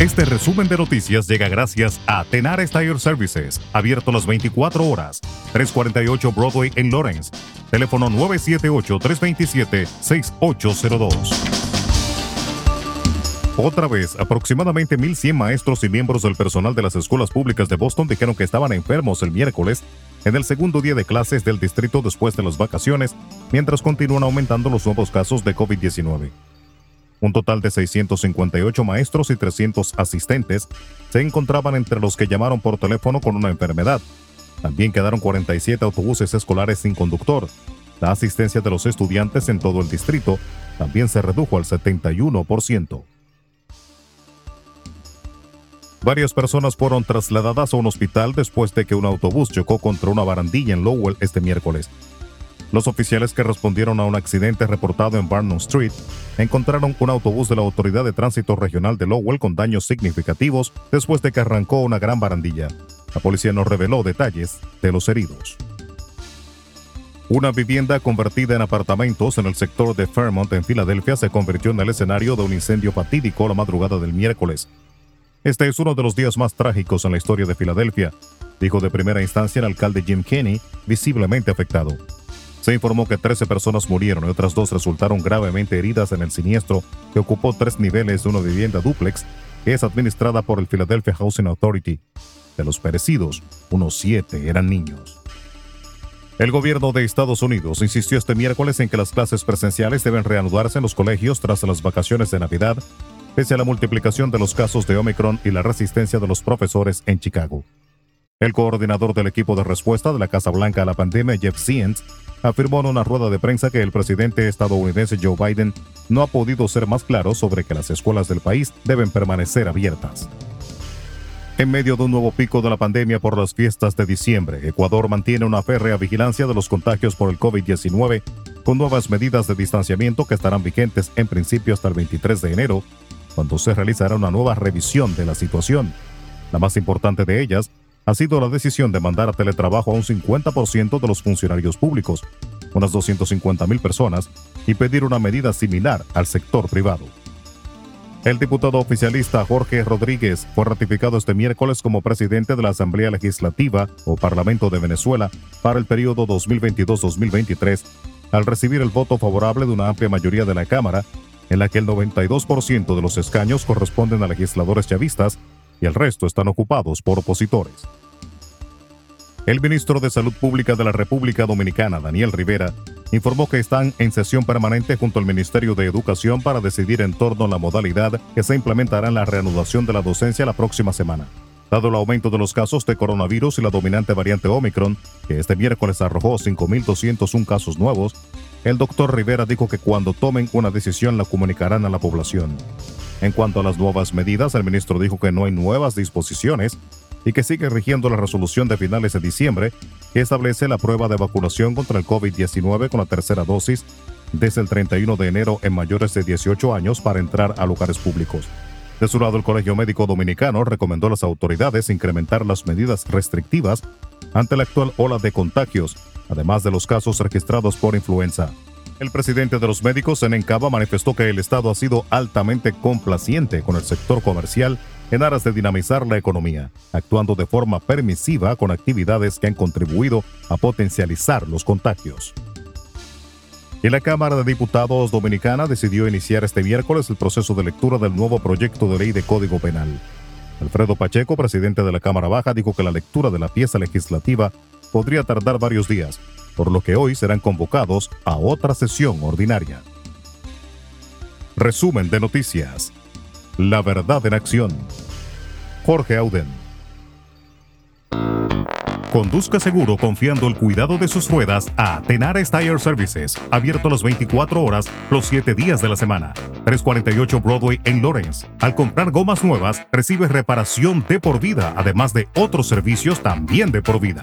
Este resumen de noticias llega gracias a Tenar Tire Services, abierto las 24 horas, 348 Broadway en Lawrence. Teléfono 978-327-6802. Otra vez, aproximadamente 1.100 maestros y miembros del personal de las escuelas públicas de Boston dijeron que estaban enfermos el miércoles en el segundo día de clases del distrito después de las vacaciones, mientras continúan aumentando los nuevos casos de COVID-19. Un total de 658 maestros y 300 asistentes se encontraban entre los que llamaron por teléfono con una enfermedad. También quedaron 47 autobuses escolares sin conductor. La asistencia de los estudiantes en todo el distrito también se redujo al 71%. Varias personas fueron trasladadas a un hospital después de que un autobús chocó contra una barandilla en Lowell este miércoles. Los oficiales que respondieron a un accidente reportado en Barnum Street encontraron un autobús de la Autoridad de Tránsito Regional de Lowell con daños significativos después de que arrancó una gran barandilla. La policía no reveló detalles de los heridos. Una vivienda convertida en apartamentos en el sector de Fairmont en Filadelfia se convirtió en el escenario de un incendio fatídico la madrugada del miércoles. Este es uno de los días más trágicos en la historia de Filadelfia, dijo de primera instancia el alcalde Jim Kenney, visiblemente afectado. Se informó que 13 personas murieron y otras dos resultaron gravemente heridas en el siniestro que ocupó tres niveles de una vivienda dúplex que es administrada por el Philadelphia Housing Authority. De los perecidos, unos siete eran niños. El gobierno de Estados Unidos insistió este miércoles en que las clases presenciales deben reanudarse en los colegios tras las vacaciones de Navidad, pese a la multiplicación de los casos de Omicron y la resistencia de los profesores en Chicago. El coordinador del equipo de respuesta de la Casa Blanca a la pandemia, Jeff Zients, afirmó en una rueda de prensa que el presidente estadounidense Joe Biden no ha podido ser más claro sobre que las escuelas del país deben permanecer abiertas. En medio de un nuevo pico de la pandemia por las fiestas de diciembre, Ecuador mantiene una férrea vigilancia de los contagios por el COVID-19 con nuevas medidas de distanciamiento que estarán vigentes en principio hasta el 23 de enero, cuando se realizará una nueva revisión de la situación. La más importante de ellas ha sido la decisión de mandar a teletrabajo a un 50% de los funcionarios públicos, unas 250.000 personas, y pedir una medida similar al sector privado. El diputado oficialista Jorge Rodríguez fue ratificado este miércoles como presidente de la Asamblea Legislativa o Parlamento de Venezuela para el periodo 2022-2023, al recibir el voto favorable de una amplia mayoría de la Cámara, en la que el 92% de los escaños corresponden a legisladores chavistas y el resto están ocupados por opositores. El ministro de Salud Pública de la República Dominicana, Daniel Rivera, informó que están en sesión permanente junto al Ministerio de Educación para decidir en torno a la modalidad que se implementará en la reanudación de la docencia la próxima semana. Dado el aumento de los casos de coronavirus y la dominante variante Omicron, que este miércoles arrojó 5.201 casos nuevos, el doctor Rivera dijo que cuando tomen una decisión la comunicarán a la población. En cuanto a las nuevas medidas, el ministro dijo que no hay nuevas disposiciones y que sigue rigiendo la resolución de finales de diciembre que establece la prueba de vacunación contra el COVID-19 con la tercera dosis desde el 31 de enero en mayores de 18 años para entrar a lugares públicos. De su lado, el Colegio Médico Dominicano recomendó a las autoridades incrementar las medidas restrictivas ante la actual ola de contagios, además de los casos registrados por influenza. El presidente de los médicos en Encaba manifestó que el Estado ha sido altamente complaciente con el sector comercial en aras de dinamizar la economía, actuando de forma permisiva con actividades que han contribuido a potencializar los contagios. Y la Cámara de Diputados Dominicana decidió iniciar este miércoles el proceso de lectura del nuevo proyecto de ley de Código Penal. Alfredo Pacheco, presidente de la Cámara Baja, dijo que la lectura de la pieza legislativa podría tardar varios días, por lo que hoy serán convocados a otra sesión ordinaria. Resumen de noticias. La verdad en acción. Jorge Auden. Conduzca seguro confiando el cuidado de sus ruedas a Tenares Tire Services, abierto las 24 horas, los 7 días de la semana. 348 Broadway en Lawrence. Al comprar gomas nuevas, recibe reparación de por vida, además de otros servicios también de por vida.